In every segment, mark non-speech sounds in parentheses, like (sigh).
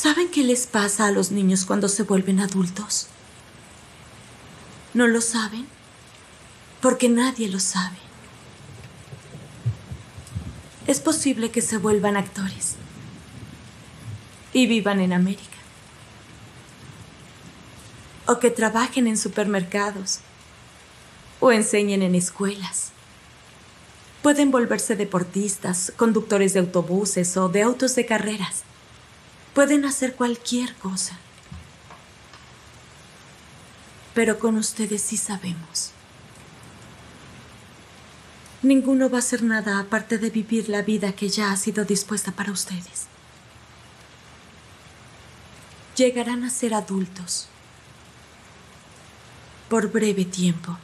¿Saben qué les pasa a los niños cuando se vuelven adultos? ¿No lo saben? Porque nadie lo sabe. Es posible que se vuelvan actores y vivan en América. O que trabajen en supermercados o enseñen en escuelas. Pueden volverse deportistas, conductores de autobuses o de autos de carreras. Pueden hacer cualquier cosa. Pero con ustedes sí sabemos. Ninguno va a hacer nada aparte de vivir la vida que ya ha sido dispuesta para ustedes. Llegarán a ser adultos por breve tiempo.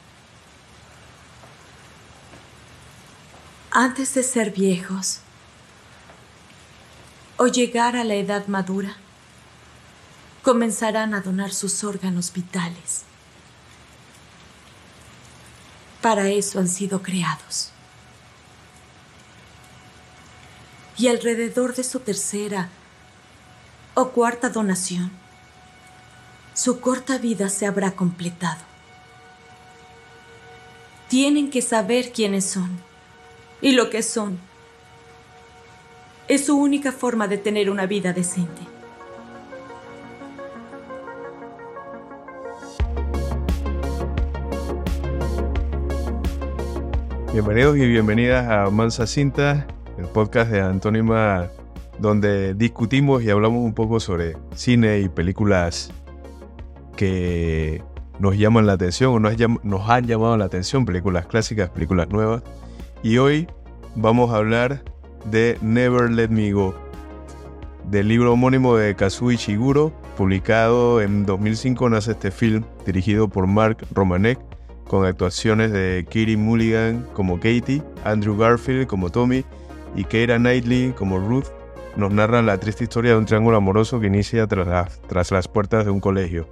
Antes de ser viejos o llegar a la edad madura, comenzarán a donar sus órganos vitales. Para eso han sido creados. Y alrededor de su tercera o cuarta donación, su corta vida se habrá completado. Tienen que saber quiénes son y lo que son. Es su única forma de tener una vida decente. Bienvenidos y bienvenidas a Mansa Cinta, el podcast de Antónima, donde discutimos y hablamos un poco sobre cine y películas que nos llaman la atención o nos, nos han llamado la atención, películas clásicas, películas nuevas. Y hoy vamos a hablar de Never Let Me Go, del libro homónimo de Kazuo Ishiguro, publicado en 2005 nace este film dirigido por Mark Romanek con actuaciones de Kiri Mulligan como Katie, Andrew Garfield como Tommy y Keira Knightley como Ruth, nos narran la triste historia de un triángulo amoroso que inicia tras, tras las puertas de un colegio.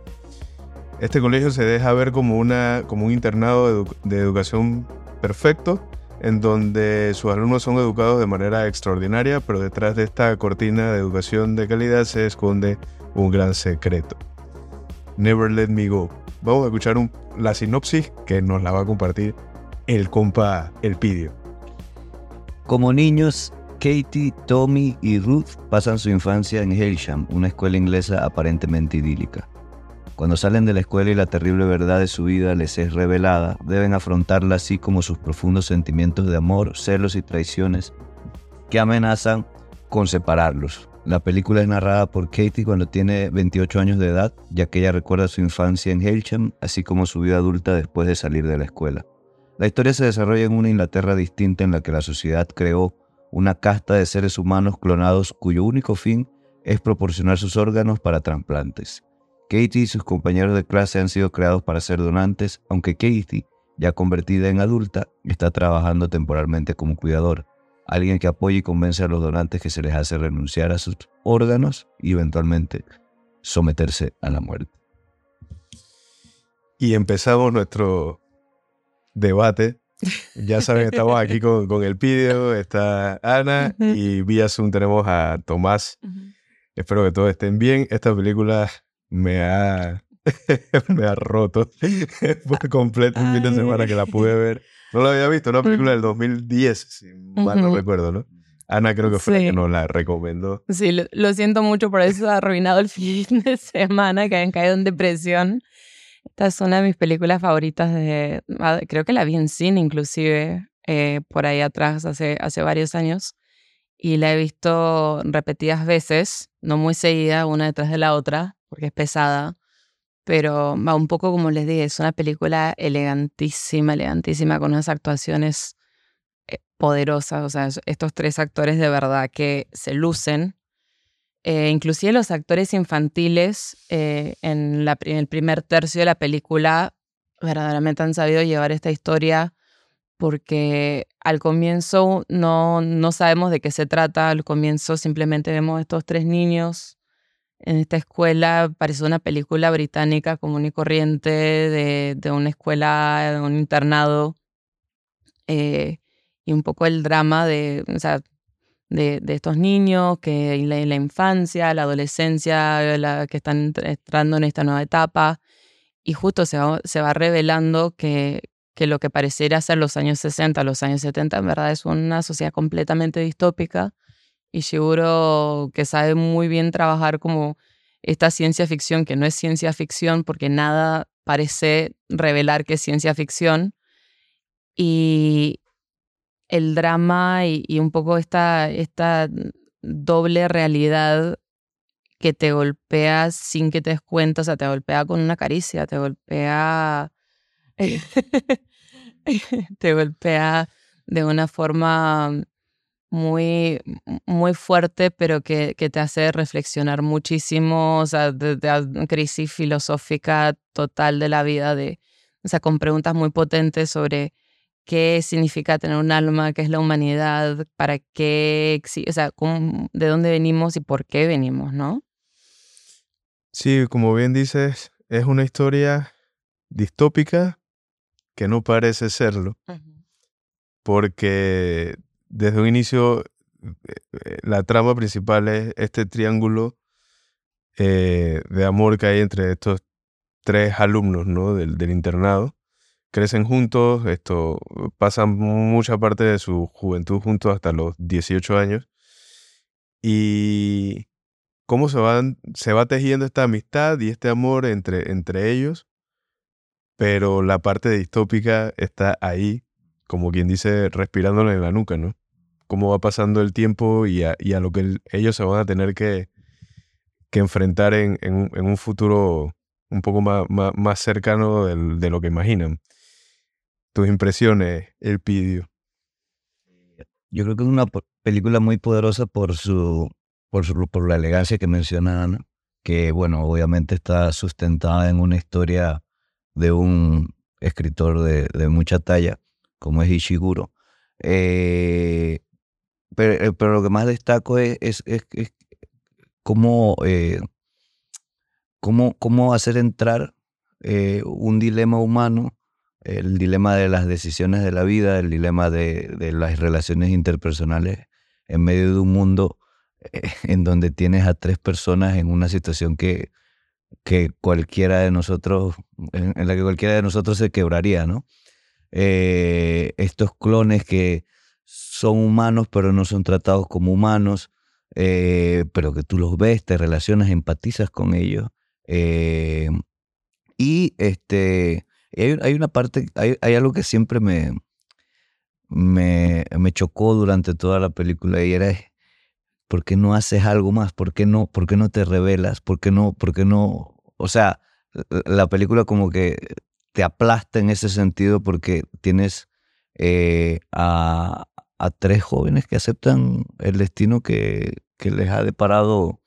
Este colegio se deja ver como, una, como un internado de educación perfecto, en donde sus alumnos son educados de manera extraordinaria, pero detrás de esta cortina de educación de calidad se esconde un gran secreto. Never Let Me Go, vamos a escuchar la sinopsis que nos la va a compartir el compa Elpidio. Como niños, Katie, Tommy y Ruth pasan su infancia en Hailsham, una escuela inglesa aparentemente idílica. Cuando salen de la escuela y la terrible verdad de su vida les es revelada, deben afrontarla así como sus profundos sentimientos de amor, celos y traiciones que amenazan con separarlos. La película es narrada por Katie cuando tiene 28 años de edad, ya que ella recuerda su infancia en Hailsham, así como su vida adulta después de salir de la escuela. La historia se desarrolla en una Inglaterra distinta en la que la sociedad creó una casta de seres humanos clonados cuyo único fin es proporcionar sus órganos para trasplantes. Katie y sus compañeros de clase han sido creados para ser donantes, aunque Katie, ya convertida en adulta, está trabajando temporalmente como cuidador alguien que apoye y convence a los donantes que se les hace renunciar a sus órganos y eventualmente someterse a la muerte. Y empezamos nuestro debate. Ya saben, estamos aquí con, con el Pidio, está Ana y vía Zoom tenemos a Tomás. Espero que todos estén bien. Esta película me ha, (laughs) me ha roto (laughs) por completo un fin de semana que la pude ver. No la había visto, una película del 2010, si mal no recuerdo, ¿no? Ana creo que fue la que nos la recomendó. Sí, lo, siento mucho por eso ha arruinado el (laughs) fin de semana, que hayan caído en depresión. Esta es una de mis películas favoritas de, ah, creo que la vi en cine inclusive, eh, por ahí atrás, hace, hace varios años. Y la he visto repetidas veces, no muy seguida, una detrás de la otra, porque es pesada pero va un poco como les dije, es una película elegantísima, elegantísima, con unas actuaciones eh, poderosas, o sea, estos tres actores de verdad que se lucen. Eh, inclusive los actores infantiles eh, en, en el primer tercio de la película verdaderamente han sabido llevar esta historia porque al comienzo no, no sabemos de qué se trata, al comienzo simplemente vemos estos tres niños en esta escuela parece una película británica común y corriente de, de una escuela, de un internado, eh, y un poco el drama de, o sea, de, estos niños, que la, la, infancia, la adolescencia, que están entrando en esta nueva etapa. Y justo se va, se va revelando que, que lo que pareciera ser los años 60, los años 70, en verdad es una sociedad completamente distópica. Y seguro que sabe muy bien trabajar como esta ciencia ficción, que no es ciencia ficción porque nada parece revelar que es ciencia ficción. Y el drama y, un poco esta, esta doble realidad que te golpea sin que te des cuenta, o sea, te golpea con una caricia, te golpea... (laughs) te golpea de una forma muy, muy fuerte, pero que, que te hace reflexionar muchísimo, o sea, de, de, crisis filosófica total de la vida, de, o sea, con preguntas muy potentes sobre qué significa tener un alma, qué es la humanidad, para qué, o sea, de dónde venimos y por qué venimos, ¿no? Sí, como bien dices, es una historia distópica que no parece serlo, porque desde un inicio eh, la trama principal es este triángulo eh, de amor que hay entre estos tres alumnos ¿no? del, del internado crecen juntos, esto, pasan mucha parte de su juventud juntos hasta los 18 años. Y cómo se, van, se va tejiendo esta amistad y este amor entre, entre ellos, pero la parte distópica está ahí, como quien dice, respirándole en la nuca, ¿no? Cómo va pasando el tiempo y a, lo que ellos se van a tener que, enfrentar en, en, un futuro un poco más, cercano de lo que imaginan tus impresiones, El Pidio. Yo creo que es una película muy poderosa por su, por su, por la elegancia que mencionan, que bueno, obviamente está sustentada en una historia de un escritor de, de mucha talla, como es Ishiguro. Eh, pero, eh, pero, lo que más destaco es, cómo, eh, cómo, cómo, hacer entrar un dilema humano el dilema de las decisiones de la vida, el dilema de, las relaciones interpersonales en medio de un mundo eh, (laughs) en donde tienes a tres personas en una situación que, que cualquiera de nosotros, en, la que cualquiera de nosotros se quebraría, ¿no? Eh, estos clones que son humanos pero no son tratados como humanos, eh, pero que tú los ves, te relacionas, empatizas con ellos. y este, hay, una parte, hay, algo que siempre me, me, me, chocó durante toda la película y era, ¿por qué no haces algo más? ¿Por qué no, por qué no te revelas? ¿Por qué no, por qué no? O sea, la película como que te aplasta en ese sentido porque tienes eh, a, a, tres jóvenes que aceptan el destino que, que les ha deparado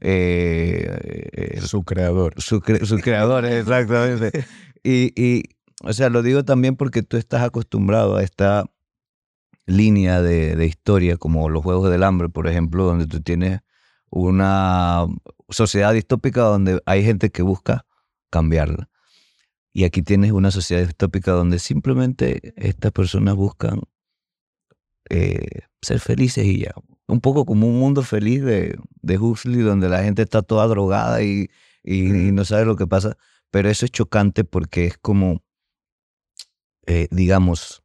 eh, su creador. Su, su creador, (laughs) exactamente. Y, o sea, lo digo también porque tú estás acostumbrado a esta línea de, historia, como los Juegos del Hambre, por ejemplo, donde tú tienes una sociedad distópica donde hay gente que busca cambiarla. Y aquí tienes una sociedad distópica donde simplemente estas personas buscan eh, ser felices y ya. Un poco como un mundo feliz de, de Huxley, donde la gente está toda drogada y, y no sabe lo que pasa. Pero eso es chocante porque es como, eh, digamos,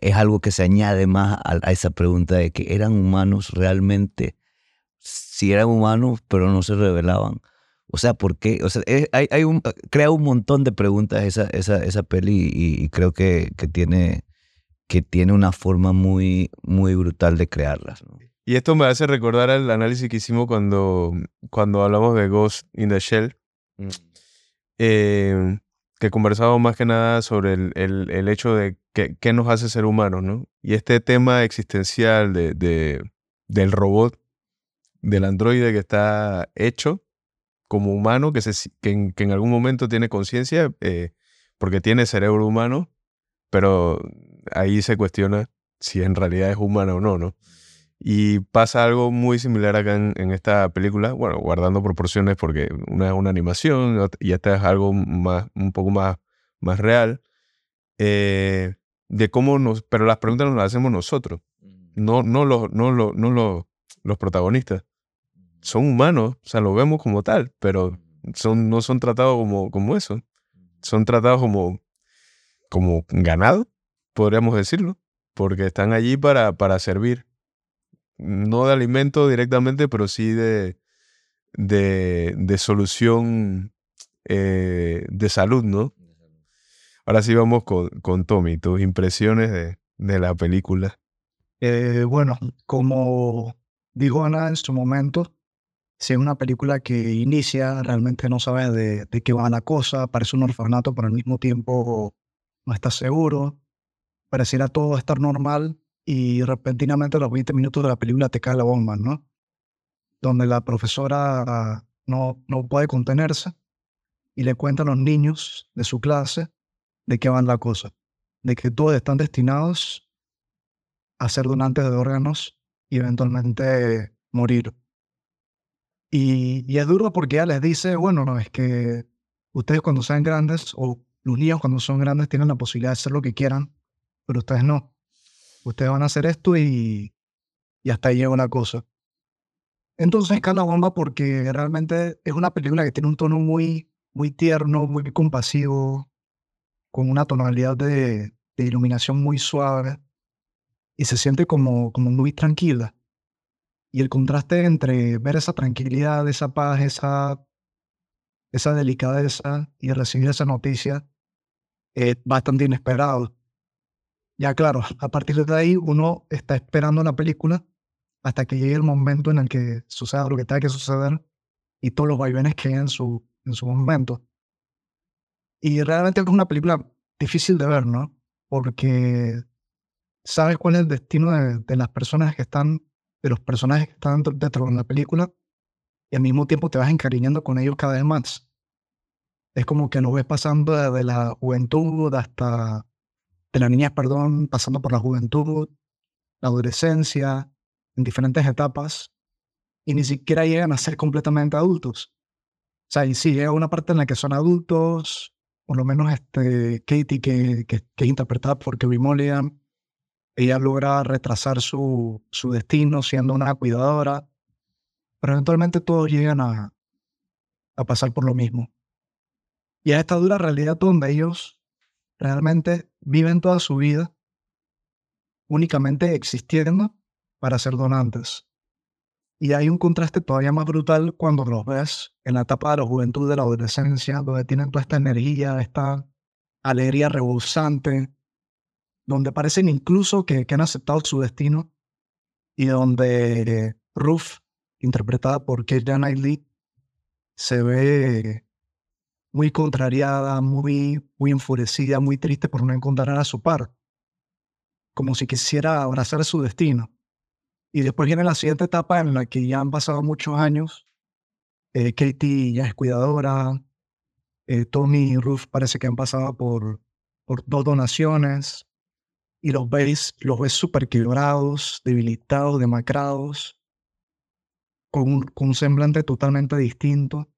es algo que se añade más a, esa pregunta de que eran humanos realmente, si eran humanos, pero no se revelaban. O sea, ¿por qué? O sea, hay, hay un, crea un montón de preguntas esa, esa, esa peli y, creo que, que, tiene, que tiene una forma muy, muy brutal de crearlas. Y esto me hace recordar el análisis que hicimos cuando, cuando hablamos de Ghost in the Shell. Mm. Em, que conversamos más que nada sobre el, el, hecho de qué nos hace ser humanos, ¿no? Y este tema existencial de, de, del robot, del androide que está hecho como humano, que, se, que, en, que en algún momento tiene conciencia, eh, porque tiene cerebro humano, pero ahí se cuestiona si en realidad es humano o no, ¿no? Y pasa algo muy similar acá en, esta película, bueno, guardando proporciones porque una es una animación y esta es algo más, un poco más, más real, eh, de cómo nos, pero las preguntas nos las hacemos nosotros. no, no, los, no, los, no los, los protagonistas. Son humanos, o sea, lo vemos como tal, pero son, no son tratados como, como eso. Son tratados como, como ganado, podríamos decirlo, porque están allí para, para servir. No de alimento directamente, pero sí de, de, de solución eh, de salud, ¿no? Ahora sí vamos con, con Tommy, tus impresiones de, de la película. Eh, bueno, como dijo Ana en su momento, si es una película que inicia, realmente no sabes de, de, qué va la cosa, parece un orfanato, pero al mismo tiempo no estás seguro, pareciera todo estar normal y repentinamente a los 20 minutos de la película te cae la bomba, ¿no? Donde la profesora no, no puede contenerse y le cuenta a los niños de su clase de qué van la cosa, de que todos están destinados a ser donantes de órganos y eventualmente morir. Y, y, es duro porque ella les dice, bueno, no, es que ustedes cuando sean grandes, o los niños cuando son grandes tienen la posibilidad de hacer lo que quieran, pero ustedes no. Ustedes van a hacer esto y, y hasta ahí llega una cosa. Entonces cae la bomba porque realmente es una película que tiene un tono muy, muy tierno, muy compasivo, con una tonalidad de, de iluminación muy suave y se siente como, como muy tranquila. Y el contraste entre ver esa tranquilidad, esa paz, esa, esa delicadeza y recibir esa noticia es bastante inesperado. Ya claro, a partir de ahí uno está esperando la película hasta que llegue el momento en el que suceda lo que tenga que suceder y todos los vaivenes que hay en su, en su momento. Y realmente es una película difícil de ver, ¿no? Porque sabes cuál es el destino de, las personas que están, de los personajes que están dentro de la película, y al mismo tiempo te vas encariñando con ellos cada vez más. Es como que lo ves pasando desde la juventud hasta, de la niñez, perdón, pasando por la juventud, la adolescencia, en diferentes etapas, y ni siquiera llegan a ser completamente adultos. O sea, y sí, llega una parte en la que son adultos, por lo menos este, Katie, que, que, es interpretada por Kevin Mulligan, ella logra retrasar su, su destino siendo una cuidadora, pero eventualmente todos llegan a, a pasar por lo mismo. Y a esta dura realidad donde ellos realmente viven toda su vida únicamente existiendo para ser donantes. Y hay un contraste todavía más brutal cuando los ves en la etapa de la juventud, de la adolescencia, donde tienen toda esta energía, esta alegría rebosante, donde parecen incluso que, que han aceptado su destino y donde Ruth, interpretada por Keira Knightley, se ve muy contrariada, muy, muy enfurecida, muy triste por no encontrar a su par, como si quisiera abrazar su destino. Y después viene la siguiente etapa en la que ya han pasado muchos años. Eh, Katie ya es cuidadora. Eh, Tommy y Ruth parece que han pasado por, por dos donaciones. Y los ves, los ves súper quebrados, debilitados, demacrados, con un, con un semblante totalmente distinto.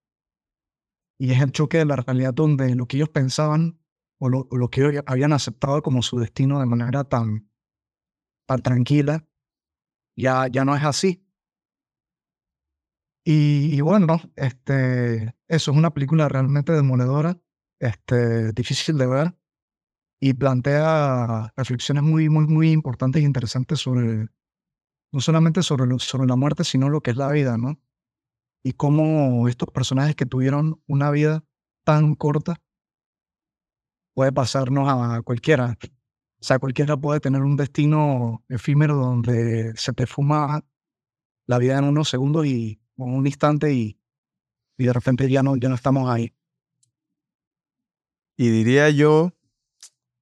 Y es el choque de la realidad donde lo que ellos pensaban o lo, o lo que ellos habían aceptado como su destino de manera tan, tan tranquila, ya, ya no es así. Y, y, bueno, este, eso es una película realmente demoledora, este, difícil de ver y plantea reflexiones muy, muy, muy importantes e interesantes sobre, no solamente sobre, sobre la muerte, sino lo que es la vida, ¿no? Y cómo estos personajes que tuvieron una vida tan corta puede pasarnos a cualquiera. O sea, cualquiera puede tener un destino efímero donde se te fuma la vida en unos segundos y en un instante y, y de repente ya no, ya no estamos ahí. Y diría yo,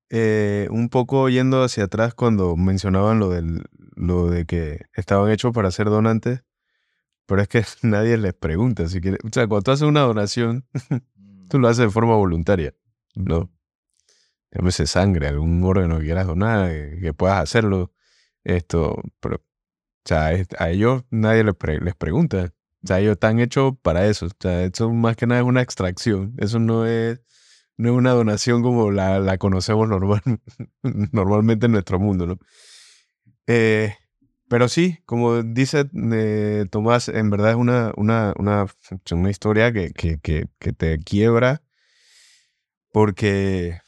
eh, un poco yendo hacia atrás cuando mencionaban lo, del, lo de que estaban hechos para ser donantes, pero es que (laughs) nadie les pregunta si quiere. O sea, cuando tú haces una donación, (laughs) tú lo haces de forma voluntaria, ¿no? llámese sangre, algún órgano que quieras donar, que, que puedas hacerlo. Esto, pero, o sea, a ellos nadie les, les pregunta. O sea, ellos están hechos para eso. O sea, eso más que nada es una extracción. Eso no es, no es una donación como la, la conocemos normal, (laughs) normalmente en nuestro mundo, ¿no? Eh, pero sí, como dice eh, Tomás, en verdad es una, una, una, una historia que, que, que, que, te quiebra porque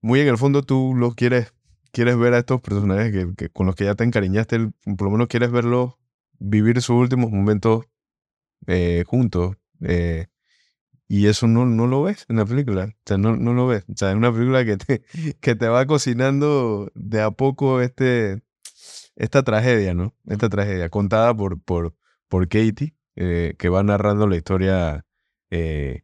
muy en el fondo tú los quieres, quieres ver a estos personajes que, con los que ya te encariñaste, por lo menos quieres verlos vivir sus últimos momentos eh, juntos. Eh, y eso no, no lo ves en la película. O sea, no, no lo ves. O sea, es una película que te, (laughs) que te va cocinando de a poco este, esta tragedia, ¿no? Esta tragedia contada por, por, por Katie, eh, que va narrando la historia eh,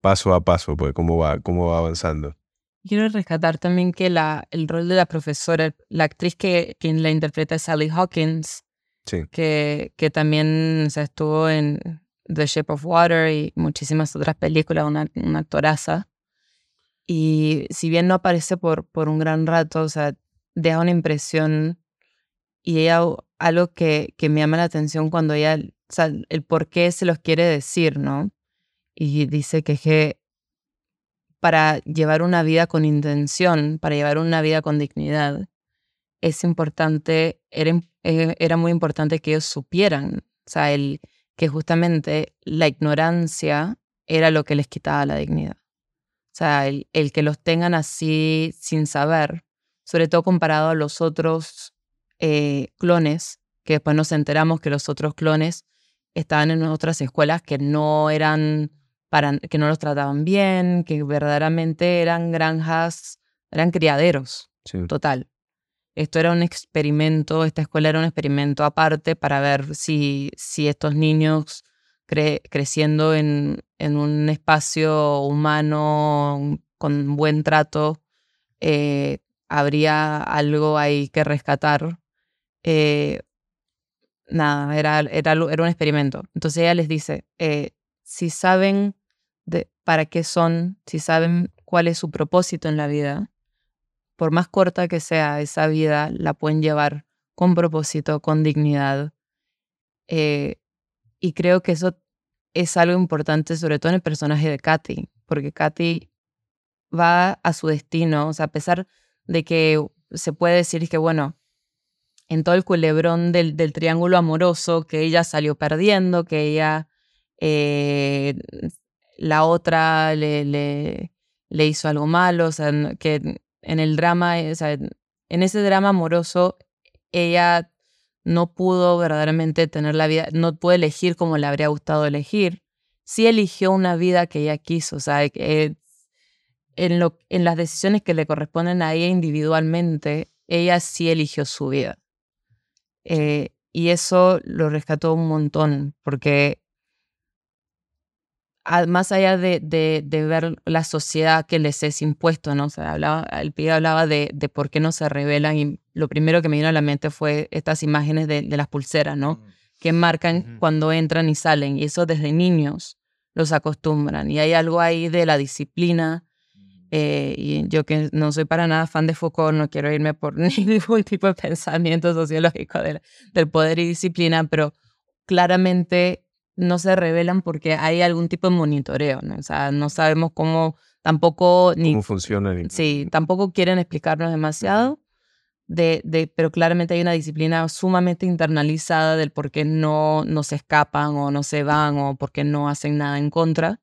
paso a paso, pues cómo va, cómo va avanzando. Quiero rescatar también que la, el rol de la profesora, la actriz que quien la interpreta es Sally Hawkins, sí. que, que también o sea, estuvo en The Shape of Water y muchísimas otras películas, una, una actoraza. Y si bien no aparece por, por un gran rato, o sea, deja una impresión y ella, algo que, que me llama la atención cuando ella, o sea, el por qué se los quiere decir, ¿no? Y dice que es que para llevar una vida con intención, para llevar una vida con dignidad, es importante, era, eh, era muy importante que ellos supieran, o sea, el, que justamente la ignorancia era lo que les quitaba la dignidad. O sea, el, el que los tengan así sin saber, sobre todo comparado a los otros eh, clones, que después nos enteramos que los otros clones estaban en otras escuelas que no eran para, que no los trataban bien, que verdaderamente eran granjas, eran criaderos, total. Esto era un experimento, esta escuela era un experimento aparte para ver si, si estos niños creciendo en, en, un espacio humano con buen trato, eh, habría algo ahí que rescatar eh, nada, era, era, era, un experimento. Entonces ella les dice, eh, si saben de, para qué son, si saben cuál es su propósito en la vida, por más corta que sea esa vida, la pueden llevar con propósito, con dignidad. Eh, y creo que eso es algo importante, sobre todo en el personaje de Katy, porque Katy va a su destino, o sea, a pesar de que se puede decir que, bueno, en todo el culebrón del, triángulo amoroso, que ella salió perdiendo, que ella, eh, la otra le, hizo algo malo, o sea, que en el drama, o sea, en ese drama amoroso, ella no pudo verdaderamente tener la vida, no pudo elegir como le habría gustado elegir. Sí eligió una vida que ella quiso, o sea, en, lo, en las decisiones que le corresponden a ella individualmente, ella sí eligió su vida. Eh, y eso lo rescató un montón, porque más allá de, de, de, ver la sociedad que les es impuesto, ¿no? O sea, hablaba, el pibe hablaba de, de, por qué no se revelan y lo primero que me vino a la mente fue estas imágenes de, las pulseras, ¿no? Mm. Que marcan cuando entran y salen y eso desde niños los acostumbran y hay algo ahí de la disciplina eh, y yo que no soy para nada fan de Foucault, no quiero irme por (laughs) ningún tipo de pensamiento sociológico del, del poder y disciplina, pero claramente no se revelan porque hay algún tipo de monitoreo, ¿no? O sea, no sabemos cómo tampoco... Ni, ¿Cómo funciona? Sí, tampoco quieren explicarnos demasiado, de, de, pero claramente hay una disciplina sumamente internalizada del por qué no, no se escapan o no se van o por qué no hacen nada en contra,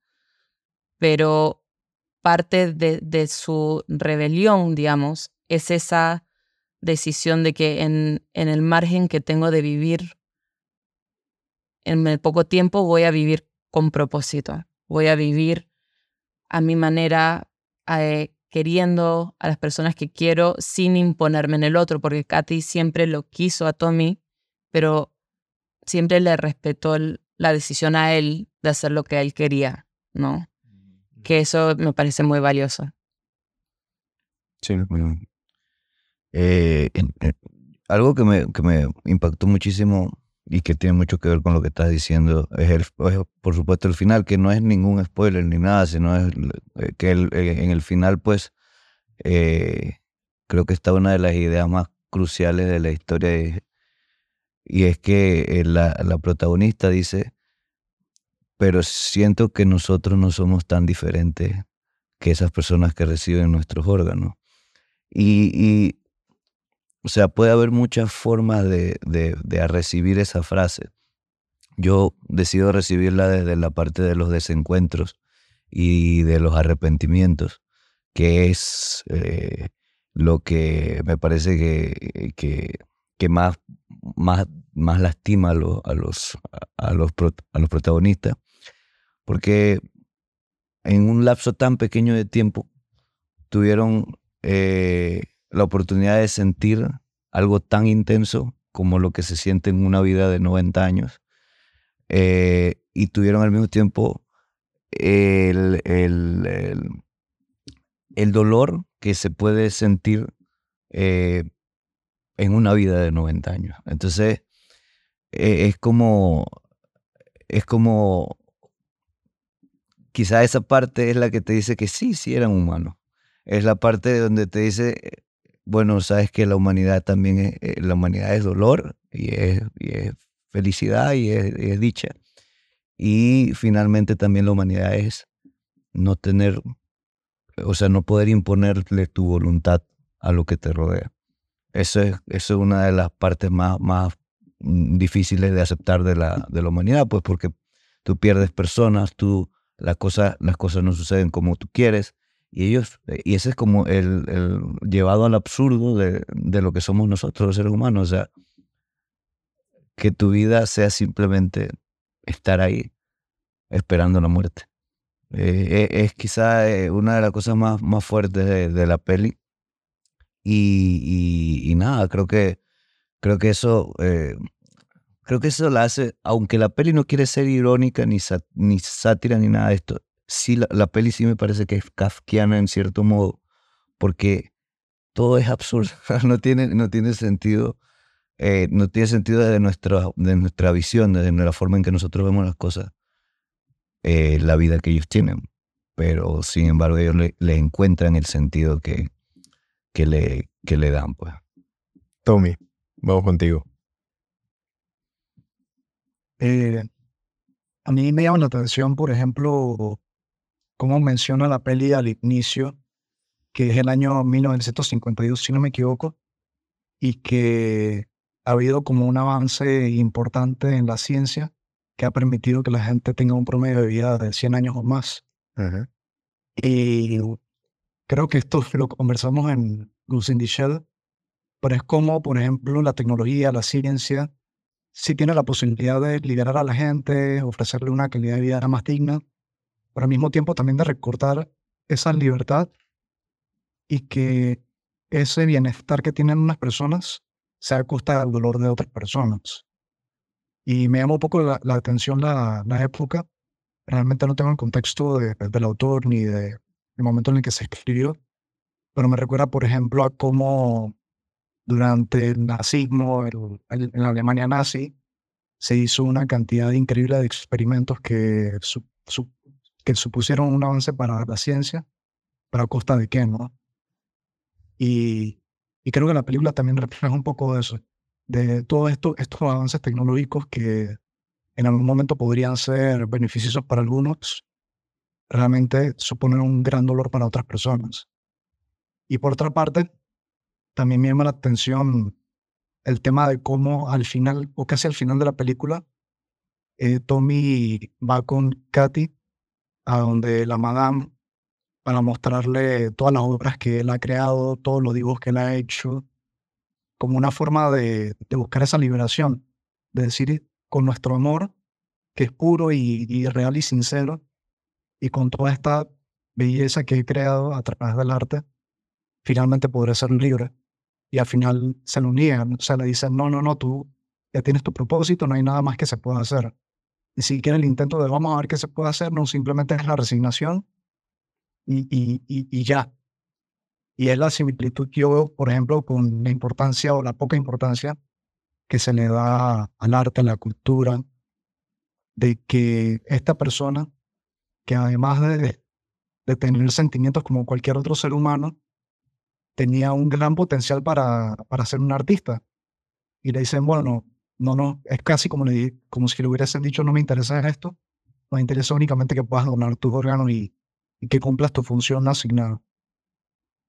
pero parte de, de, su rebelión, digamos, es esa decisión de que en, en el margen que tengo de vivir, en el poco tiempo voy a vivir con propósito, voy a vivir a mi manera, eh, queriendo a las personas que quiero sin imponerme en el otro, porque Katy siempre lo quiso a Tommy, pero siempre le respetó la decisión a él de hacer lo que él quería, ¿no? Que eso me parece muy valioso. Sí, bueno. Eh, algo que me, que me impactó muchísimo y que tiene mucho que ver con lo que estás diciendo es, el, por supuesto el final, que no es ningún spoiler ni nada, sino es eh, que eh, en el final pues creo que está una de las ideas más cruciales de la historia y, es que la, la protagonista dice pero siento que nosotros no somos tan diferentes que esas personas que reciben nuestros órganos. Y, o sea, puede haber muchas formas de, de, de recibir esa frase. Yo decido recibirla desde la parte de los desencuentros y de los arrepentimientos, que es eh, lo que me parece que, que, que más, más, más lastima a, los, a, los, a, los, a los protagonistas, porque en un lapso tan pequeño de tiempo tuvieron eh, la oportunidad de sentir algo tan intenso como lo que se siente en una vida de 90 años eh, y tuvieron al mismo tiempo el, el, el, dolor que se puede sentir eh, en una vida de 90 años. Entonces, es como, es como, quizá esa parte es la que te dice que sí, sí eran humanos. Es la parte donde te dice, bueno, sabes que la humanidad también es, eh, la humanidad es dolor y es, y es felicidad y es, dicha. Y finalmente también la humanidad es no tener, o sea, no poder imponerle tu voluntad a lo que te rodea. Eso es, eso es una de las partes más, más difíciles de aceptar de la, de la humanidad, pues porque tú pierdes personas, tú, las cosas, las cosas no suceden como tú quieres, y ellos, y ese es como el, el llevado al absurdo de, de, lo que somos nosotros los seres humanos, o sea, que tu vida sea simplemente estar ahí esperando la muerte. Eh, e, es, quizá eh, una de las cosas más, más fuertes de, la peli. Y, y, nada, creo que, creo que eso, eh, creo que eso la hace, aunque la peli no quiere ser irónica, ni, ni sátira, ni nada de esto, sí, la, la, peli sí me parece que es kafkiana en cierto modo, porque todo es absurdo, (laughs) no tiene, no tiene sentido eh, no tiene sentido desde nuestra, de nuestra visión, desde la forma en que nosotros vemos las cosas, eh, la vida que ellos tienen. Pero sin embargo ellos le, encuentran el sentido que, que, le, que le dan. Pues. Tommy, vamos contigo. Eh, a mí me llama la atención, por ejemplo, cómo menciona la peli al inicio, que es el año 1952, si no me equivoco, y que ha habido como un avance importante en la ciencia que ha permitido que la gente tenga un promedio de vida de 100 años o más. Y creo que esto lo conversamos en Goose in the Shell, pero es como, por ejemplo, la tecnología, la ciencia, sí tiene la posibilidad de liberar a la gente, ofrecerle una calidad de vida más digna, pero al mismo tiempo también de recortar esa libertad y que ese bienestar que tienen unas personas sea a costa del dolor de otras personas. Y me llamó un poco la, atención la, la, época. Realmente no tengo el contexto de, del autor ni del momento en el que se escribió, pero me recuerda, por ejemplo, a cómo durante el nazismo, el, en la Alemania nazi, se hizo una cantidad increíble de experimentos que, que supusieron un avance para la ciencia, pero a costa de qué, ¿no? Y y creo que la película también refleja un poco de eso, de todos esto, estos avances tecnológicos que en algún momento podrían ser beneficiosos para algunos, realmente suponen un gran dolor para otras personas. Y por otra parte, también me llama la atención el tema de cómo al final, o casi al final de la película, eh, Tommy va con Katy a donde la madame para mostrarle todas las obras que él ha creado, todos los dibujos que él ha hecho, como una forma de, buscar esa liberación, de decir con nuestro amor, que es puro y, real y sincero, y con toda esta belleza que he creado a través del arte, finalmente podré ser libre. Y al final se lo niegan, o sea, le dicen, no, no, no, tú ya tienes tu propósito, no hay nada más que se pueda hacer. Ni siquiera el intento de vamos a ver qué se puede hacer, no, simplemente es la resignación y, y, y, ya. Y es la similitud que yo veo, por ejemplo, con la importancia o la poca importancia que se le da al arte, a la cultura, de que esta persona, que además de, de tener sentimientos como cualquier otro ser humano, tenía un gran potencial para, para ser un artista. Y le dicen, bueno, no, no, es casi como, le, como si le hubiesen dicho, no me interesa esto, me interesa únicamente que puedas donar tus órganos y, y que cumplas tu función asignada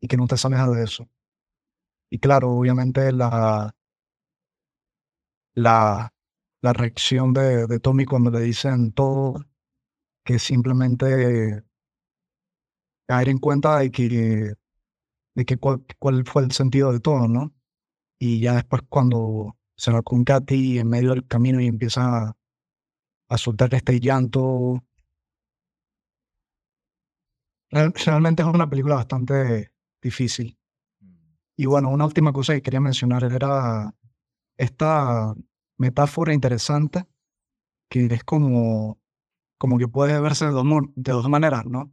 y que no te salgas de eso. Y claro, obviamente la, la, la reacción de, de Tommy cuando le dicen todo, que simplemente caer en cuenta de que, de que cuál, cuál fue el sentido de todo, ¿no? Y ya después cuando se va con Katy en medio del camino y empieza a, a soltar este llanto. Real- Realmente es una película bastante difícil. Y bueno, una última cosa que quería mencionar era esta metáfora interesante que es como, como que puede verse de dos, de dos maneras, ¿no?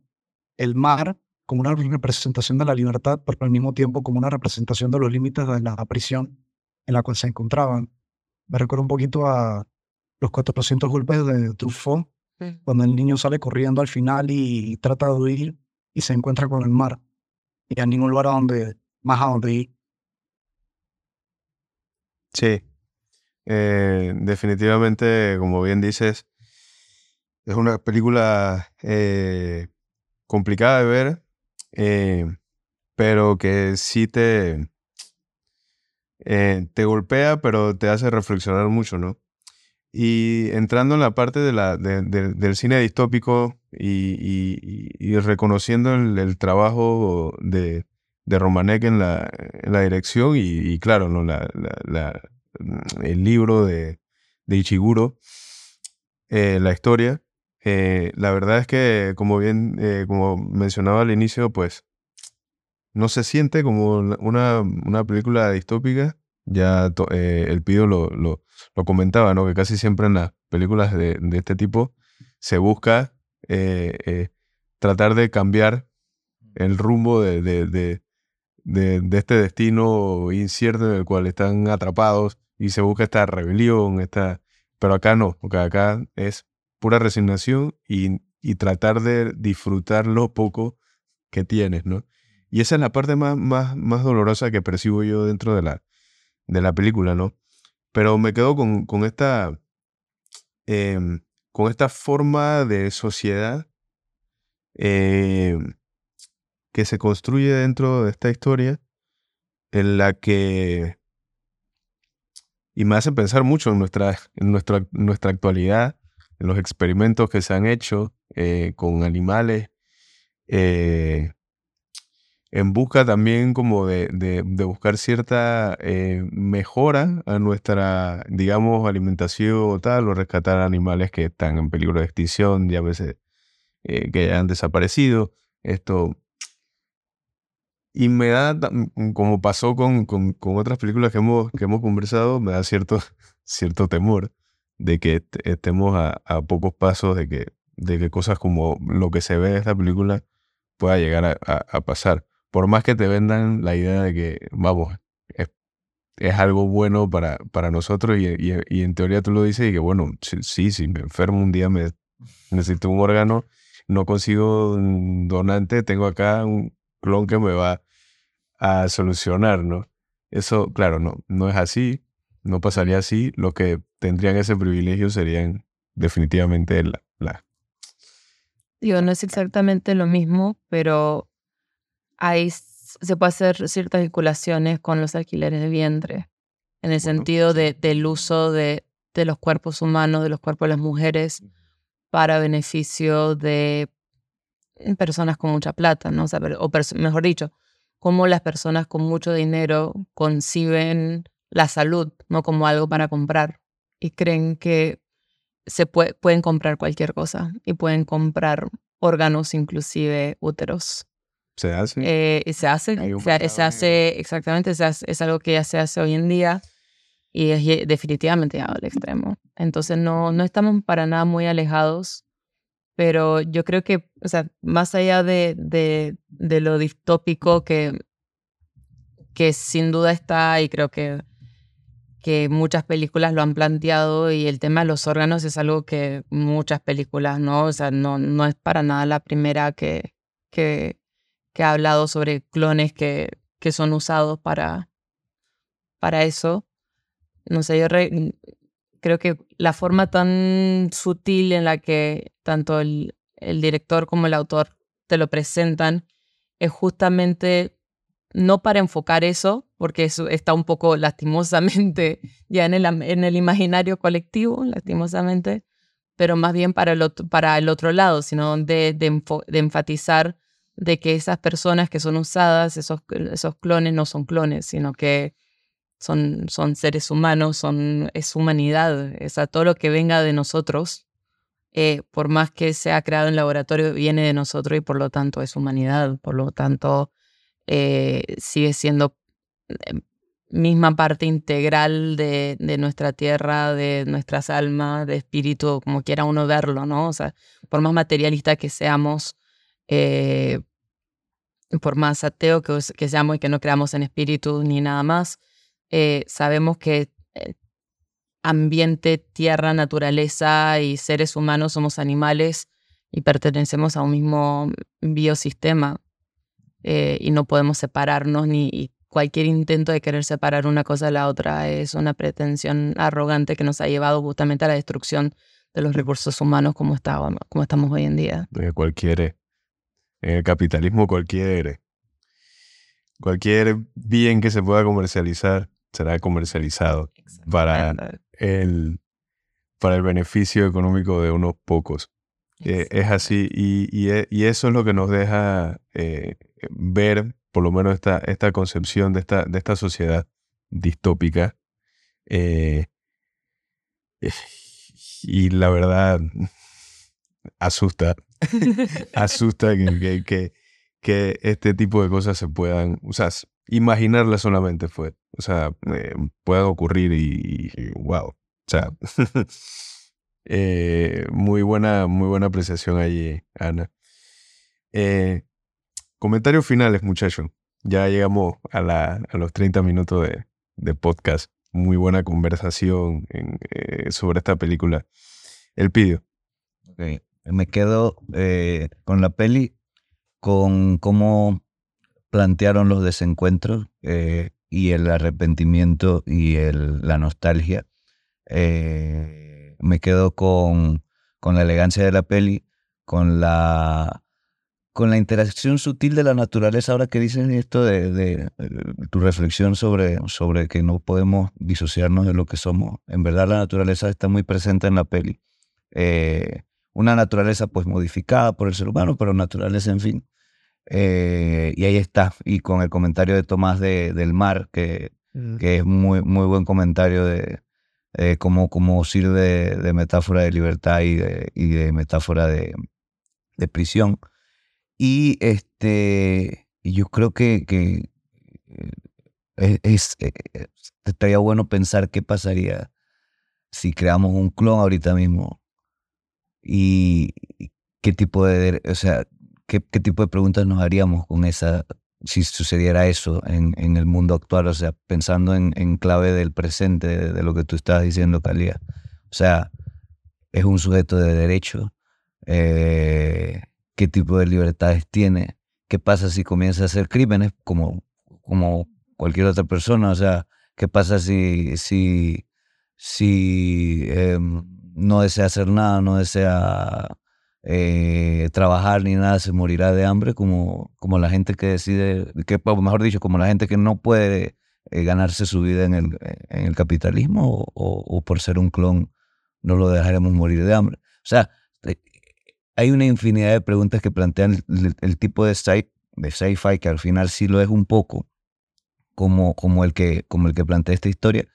El mar como una representación de la libertad, pero al mismo tiempo como una representación de los límites de la prisión en la cual se encontraban. Me recuerda un poquito a los 400 golpes de Truffaut, cuando el niño sale corriendo al final y trata de huir y se encuentra con el mar. Y a ningún lugar a donde, más a donde ir. Sí, eh, definitivamente, como bien dices, es una película eh, complicada de ver, eh, pero que sí te, eh, te golpea, pero te hace reflexionar mucho, ¿no? Y entrando en la parte de la, de- de- del cine distópico y, reconociendo el, trabajo de, de Romanek en la, en la dirección y, claro, ¿no? la- el libro de, de Ichiguro, eh, la historia. Eh, la verdad es que, como bien, eh, como mencionaba al inicio, pues no se siente como una, una película distópica. Ya eh, el Pido lo, lo, lo comentaba, ¿no? Que casi siempre en las películas de, de este tipo se busca tratar de cambiar el rumbo de, de- de este destino incierto en el cual están atrapados y se busca esta rebelión, esta... pero acá no, porque acá es pura resignación y, y tratar de disfrutar lo poco que tienes, ¿no? Y esa es la parte más, más, más dolorosa que percibo yo dentro de la, de la película, ¿no? Pero me quedo con, con esta, em, con esta forma de sociedad em, que se construye dentro de esta historia en la que y me hace pensar mucho en nuestra, en nuestra, nuestra actualidad, los experimentos que se han hecho eh, con animales, eh, en busca también como de, de- buscar cierta eh, mejora a nuestra, digamos, alimentación o tal, o rescatar animales que están en peligro de extinción, ya veces eh, que han desaparecido. Esto. Y me da, tam- como pasó con, con- con otras películas que hemos, que hemos conversado, me da cierto, (laughs) cierto temor de que est- estemos a, pocos pasos de que, de que cosas como lo que se ve en esta película pueda llegar a, pasar. Por más que te vendan la idea de que, vamos, es, es algo bueno para, para nosotros y, y- en teoría tú lo dices y que, bueno, sí, sí, si me enfermo un día, me necesito un órgano, no consigo un donante, tengo acá un clon que me va a solucionar, ¿no? Eso, claro, no, no es así, no pasaría así. Los que tendrían ese privilegio serían definitivamente la, la- Digo, no es exactamente lo mismo, pero s- se puede hacer ciertas vinculaciones con los alquileres de vientre, en el Bueno, sentido de, del uso de, de los cuerpos humanos, de los cuerpos de las mujeres, para beneficio de personas con mucha plata, ¿no? O, sea, o mejor dicho, cómo las personas con mucho dinero conciben la salud, no como algo para comprar, y creen que se pue- pueden comprar cualquier cosa y pueden comprar órganos, inclusive úteros. se hace. Eh, y se hace, se, hace, exactamente, se hace- es algo que ya se hace hoy en día y es definitivamente llegado al extremo. Entonces no, no estamos para nada muy alejados, pero yo creo que, o sea, más allá de, de, de lo distópico que, que sin duda está y creo que, que muchas películas lo han planteado y el tema de los órganos es algo que muchas películas, ¿no? O sea, no, no es para nada la primera que, que, que ha hablado sobre clones que, que son usados para, para eso. No sé, yo re- creo que la forma tan sutil en la que tanto el, el director como el autor te lo presentan es justamente no para enfocar eso, porque eso está un poco (laughs) lastimosamente ya en el, en el imaginario colectivo, lastimosamente, pero más bien para el otro, para el otro lado, sino de, de, enfatizar de que esas personas que son usadas, esos, esos clones no son clones, sino que son, son seres humanos, son, es humanidad, es a todo lo que venga de nosotros, eh, por más que sea creado en laboratorio, viene de nosotros y por lo tanto es humanidad, por lo tanto eh, sigue siendo em, misma parte integral de, de, nuestra tierra, de nuestras almas, de espíritu, como quiera uno verlo, ¿no? O sea, por más materialista que seamos, eh, por más ateo que, que, seamos y que no creamos en espíritu ni nada más, eh, sabemos que ambiente, tierra, naturaleza y seres humanos somos animales y pertenecemos a un mismo biosistema. Eh, y no podemos separarnos ni cualquier intento de querer separar una cosa de la otra es una pretensión arrogante que nos ha llevado justamente a la destrucción de los recursos humanos como, como estamos hoy en día. Cualquier, en el capitalismo cualquier, cualquier bien que se pueda comercializar será comercializado para el, para el beneficio económico de unos pocos. Eh, es así y, e, y, eso es lo que nos deja eh, ver por lo menos esta, esta concepción de esta, de esta sociedad distópica. Eh, y la verdad asusta, (laughs) asusta que, que, que, este tipo de cosas se puedan, o sea, imaginarlas solamente fue, o sea, eh, puedan ocurrir y, wow, o sea, (laughs) eh, muy buena, muy buena apreciación allí, Ana. Eh, Comentarios finales, muchachos. Ya llegamos a, la, a los 30 minutos de, podcast. Muy buena conversación eh, sobre esta película. El pido. Me quedo eh, con la peli, con cómo plantearon los desencuentros eh, y el arrepentimiento y el, la nostalgia. Me quedo con, con la elegancia de la peli, con la con la interacción sutil de la naturaleza, ahora que dices esto de, tu reflexión sobre, sobre que no podemos disociarnos de lo que somos, en verdad la naturaleza está muy presente en la peli. Eh, una naturaleza pues modificada por el ser humano, pero naturaleza en fin. Eh, y ahí está, y con el comentario de Tomás de, del mar, que, mm. que es muy, muy buen comentario de, cómo, cómo, sirve de, metáfora de libertad y de, y de metáfora de, prisión. Y este, yo creo que, que eh, es, eh, eh, estaría bueno pensar qué pasaría si creamos un clon ahorita mismo y qué tipo de, o sea, qué, qué tipo de preguntas nos haríamos con esa, si sucediera eso en, en el mundo actual, o sea, pensando en, en clave del presente, de, lo que tú estás diciendo, Calía. O sea, es un sujeto de derecho. Eh, qué tipo de libertades tiene, qué pasa si comienza a hacer crímenes como, como cualquier otra persona, o sea, qué pasa si, si, si em, no desea hacer nada, no desea eh, trabajar ni nada, se morirá de hambre como, como la gente que decide, que, mejor dicho, como la gente que no puede eh, ganarse su vida en el, en el capitalismo o, por ser un clon no lo dejaremos morir de hambre. O sea, hay una infinidad de preguntas que plantean el, tipo de sci-fi que al final sí lo es un poco, como, como, el, que, como el que plantea esta historia,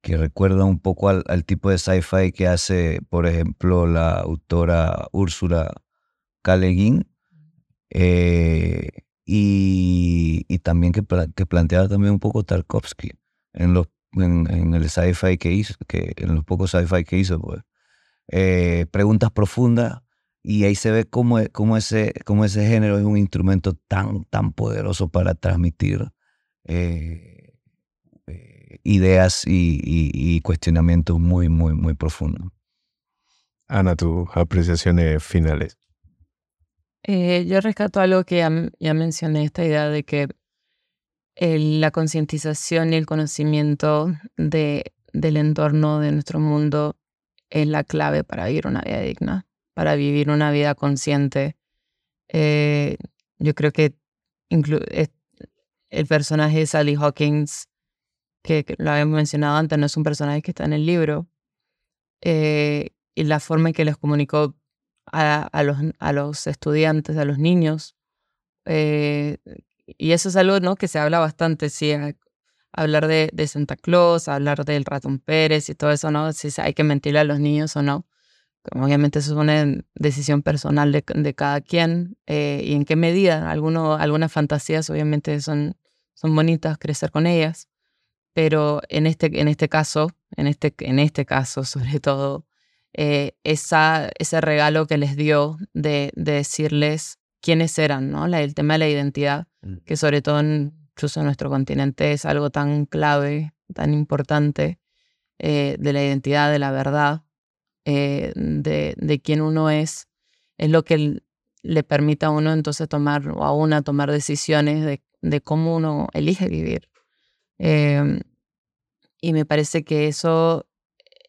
que recuerda un poco al, tipo de sci-fi que hace, por ejemplo, la autora Úrsula K. eh, y, y, también que, que, planteaba también un poco Tarkovsky en, los, el sci-fi que hizo, que, en los pocos sci-fi que hizo. Pues. Eh, preguntas profundas y ahí se ve cómo, e, cómo, ese, género es un instrumento tan, poderoso para transmitir eh, ideas y, cuestionamientos muy, muy, muy profundos. Ana, tus apreciaciones finales. Eh, yo rescato algo que ya, mencioné, esta idea de que la concientización y el conocimiento de, del entorno de nuestro mundo es la clave para vivir una vida digna para vivir una vida consciente. Eh, yo creo que el personaje de Sally Hawkins, que, lo habíamos mencionado antes, no es un personaje que está en el libro, eh, y la forma en que les comunicó a, los, a los estudiantes, a los niños. Eh, y eso es algo ¿no? que se habla bastante, sí, hablar de, de, Santa Claus, hablar del ratón Pérez y todo eso, ¿no? Si hay que mentirle a los niños o no. Obviamente eso es una decisión personal de, de cada quien eh, y en qué medida. Alguno, algunas fantasías obviamente son, son bonitas, crecer con ellas, pero en este, en este caso, en este, en este caso (laughs) sobre todo, eh, esa, ese regalo que les dio de, de decirles quiénes eran, ¿no? el tema de la identidad, mm. que sobre todo en, incluso en nuestro continente es algo tan clave, tan importante, eh, de la identidad, de la verdad, eh, de, de quién uno es, es lo que le permite a uno entonces tomar, o a una tomar decisiones de, de cómo uno elige vivir. Em, y me parece que eso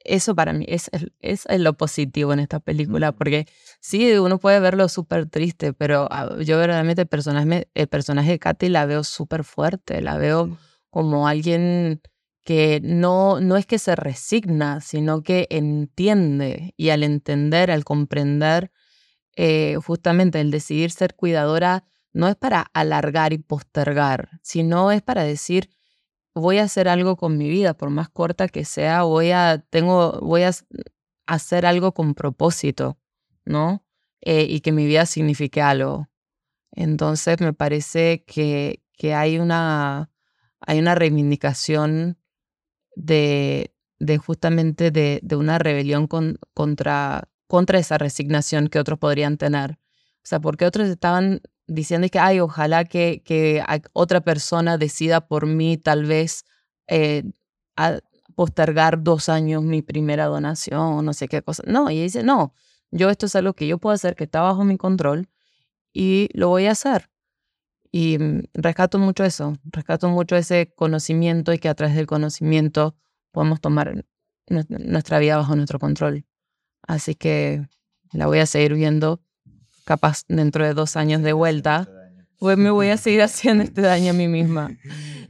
eso para mí es, es, lo positivo en esta película, porque sí, uno puede verlo súper triste, pero ah, yo verdaderamente el personaje, el personaje de Katy la veo súper fuerte, la veo como alguien que no, no es que se resigna, sino que entiende y al entender, al comprender, eh, justamente el decidir ser cuidadora no es para alargar y postergar, sino es para decir, voy a hacer algo con mi vida, por más corta que sea, voy a, tengo, voy a hacer algo con propósito, ¿no? Eh, y que mi vida signifique algo. Entonces me parece que, que hay, una, hay una reivindicación de, de justamente de, de una rebelión contra, contra esa resignación que otros podrían tener. O sea, porque otros estaban diciendo que, ay, ojalá que, que otra persona decida por mí tal vez eh, postergar dos años mi primera donación, no sé qué cosa. No, y dice, no, yo esto es algo que yo puedo hacer, que está bajo mi control y lo voy a hacer. Y mm, rescato mucho eso, rescato mucho ese conocimiento y que a través del conocimiento podemos tomar nuestra vida bajo nuestro control. Así que la voy a seguir viendo capaz dentro de dos años de vuelta, pues me voy a (laughs) seguir haciendo este daño a mí misma.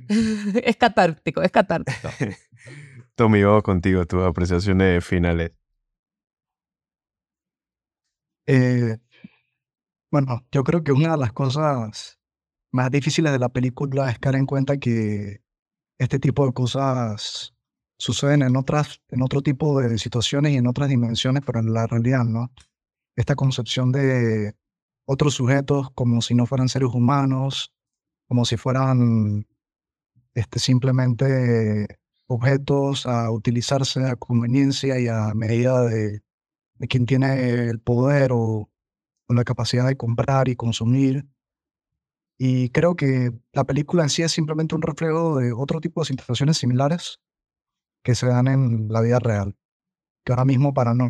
(laughs) es catártico, es catártico. (laughs) Tommy, vamos contigo, tus apreciaciones finales. Eh, bueno, yo creo que una de las cosas más difíciles de la película es caer en cuenta que este tipo de cosas suceden en otras, en otro tipo de situaciones y en otras dimensiones, pero en la realidad, ¿no? Esta concepción de otros sujetos como si no fueran seres humanos, como si fueran este, simplemente objetos a utilizarse a conveniencia y a medida de, de quien tiene el poder o, o, la capacidad de comprar y consumir. Y creo que la película en sí es simplemente un reflejo de otro tipo de situaciones similares que se dan en la vida real. Que ahora mismo para no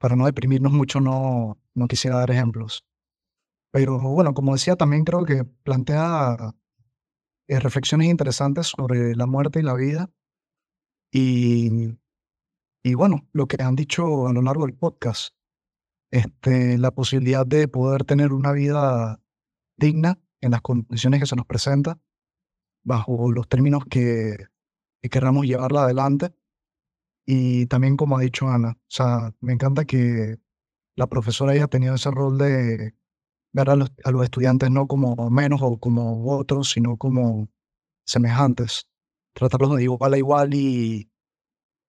para no deprimirnos mucho, no, no quisiera dar ejemplos. Pero bueno, como decía, también creo que plantea eh, reflexiones interesantes sobre la muerte y la vida. Y, y bueno, lo que han dicho a lo largo del podcast, este, la posibilidad de poder tener una vida digna en las condiciones que se nos presenta, bajo los términos que, que queramos llevarla adelante y también, como ha dicho Ana, o sea, me encanta que la profesora haya tenido ese rol de ver a los, estudiantes no como menos o como otros, sino como semejantes. Tratarlos de igual a igual y,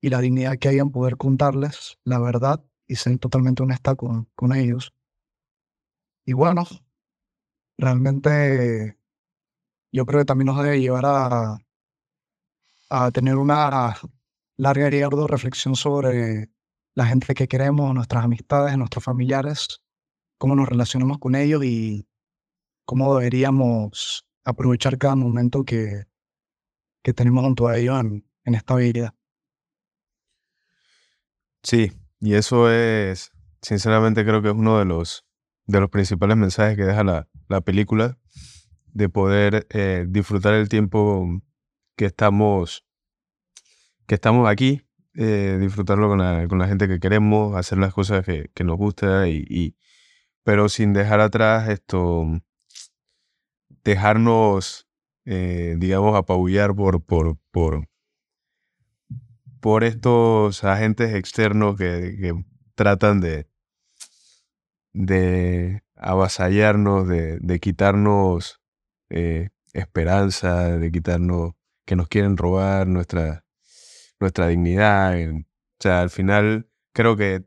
y la dignidad que hay en poder contarles la verdad y ser totalmente honesta con, con ellos. Y bueno, realmente yo creo que también nos debe llevar a, a tener una larga y ardua reflexión sobre la gente que queremos, nuestras amistades, nuestros familiares, cómo nos relacionamos con ellos y cómo deberíamos aprovechar cada momento que, que tenemos junto a ellos en, en esta vida. Sí, y eso es, sinceramente creo que es uno de los, de los principales mensajes que deja la, la película, de poder eh, disfrutar el tiempo que estamos que estamos aquí, eh, disfrutarlo con la, gente que queremos, hacer las cosas que, que nos gusta, y, pero sin dejar atrás esto, dejarnos eh, digamos, apabullar por, por, por, por estos agentes externos que, que tratan de, de avasallarnos, de, de quitarnos eh, esperanza, de quitarnos que nos quieren robar nuestra, nuestra dignidad. O sea, al final creo que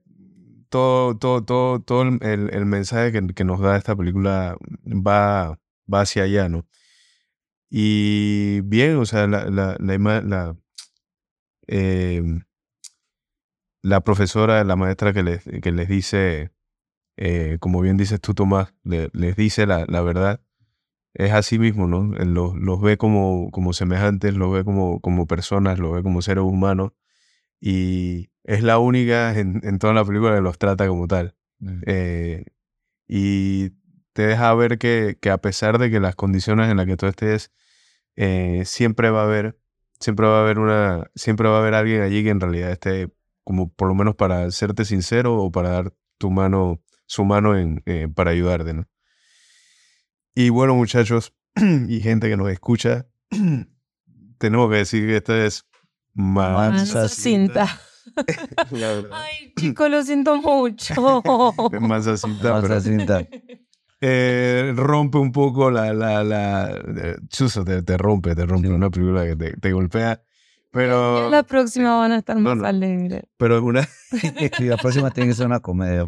todo, todo, todo, todo el, el mensaje que, que, nos da esta película va, va hacia allá, ¿no? Y bien, o sea, la, la, la, la profesora, la maestra que les, que les dice, eh, como bien dices tú, Tomás, le, les dice la, la, verdad, es así mismo, ¿no? Los, los ve como, como semejantes, los ve como, como personas, los ve como seres humanos y es la única (laughs) en, en toda la película que los trata como tal. Mm. Eh, y te deja ver que, que, a pesar de que las condiciones en las que tú estés, eh, siempre va a haber, siempre va a haber una, siempre va a haber alguien allí que en realidad esté como por lo menos para serte sincero o para dar tu mano, su mano en, eh, para ayudarte, ¿no? Y bueno, muchachos (clears throat) y gente que nos escucha, (clears throat) tenemos que decir que esta es Mansa Cinta. (laughs) Ay, chico, lo siento mucho. (laughs) Mansa Cinta. Mansa Cinta. (laughs) Eh, rompe un poco la. la, la eh, chuso, te, te, rompe, te rompe. Una película que te, te golpea. Pero. La próxima van a estar más no, alegres. Pero una. sí, la próxima tiene que ser una comedia.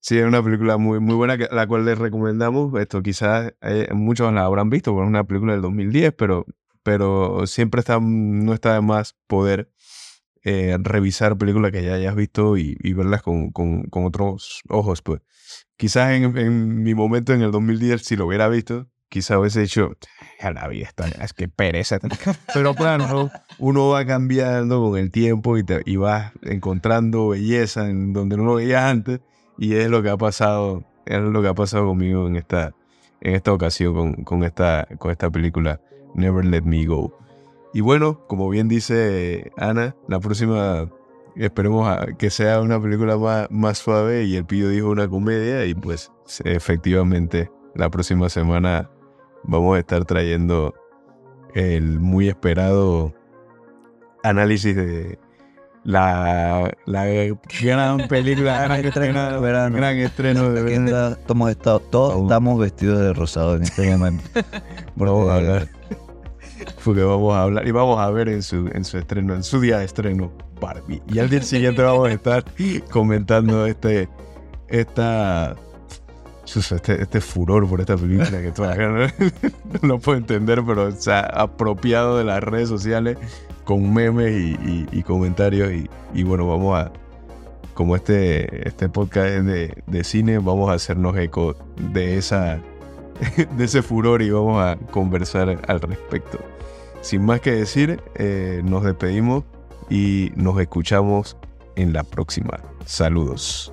Sí, es una película muy, muy buena, que, la cual les recomendamos. Esto quizás eh, muchos la habrán visto, porque es una película del 2010, pero, pero siempre está, no está de más poder eh, revisar películas que ya hayas visto y, y verlas con, con, con, otros ojos, pues. Quizás en, en, mi momento, en el 2010, si lo hubiera visto, quizás hubiese dicho, a la vida está, es que pereza. (laughs) Pero claro, uno va cambiando con el tiempo y, te, y vas encontrando belleza en donde no lo veías antes y es lo que ha pasado, es lo que ha pasado conmigo en esta, en esta ocasión con, con, esta, con esta película, Never Let Me Go. Y bueno, como bien dice Ana, la próxima Esperemos que sea una película más, más suave y el Pillo dijo una comedia y pues efectivamente la próxima semana vamos a estar trayendo el muy esperado análisis de la, la gran película, gran estreno de verano. Gran estreno de verano. Todos, estamos vestidos de rosado en este momento. (laughs) vamos a hablar. Porque vamos a hablar y vamos a ver en su, en su estreno, en su día de estreno, Barbie. Y al día siguiente vamos a estar comentando este, esta, este, este furor por esta película que todavía no, (laughs) no lo puedo entender, pero se ha apropiado de las redes sociales con memes y, comentarios. Y, y, bueno, vamos a, como este, este podcast es de, de cine, vamos a hacernos eco de esa (laughs) de ese furor y vamos a conversar al respecto. Sin más que decir, eh, nos despedimos y nos escuchamos en la próxima. Saludos.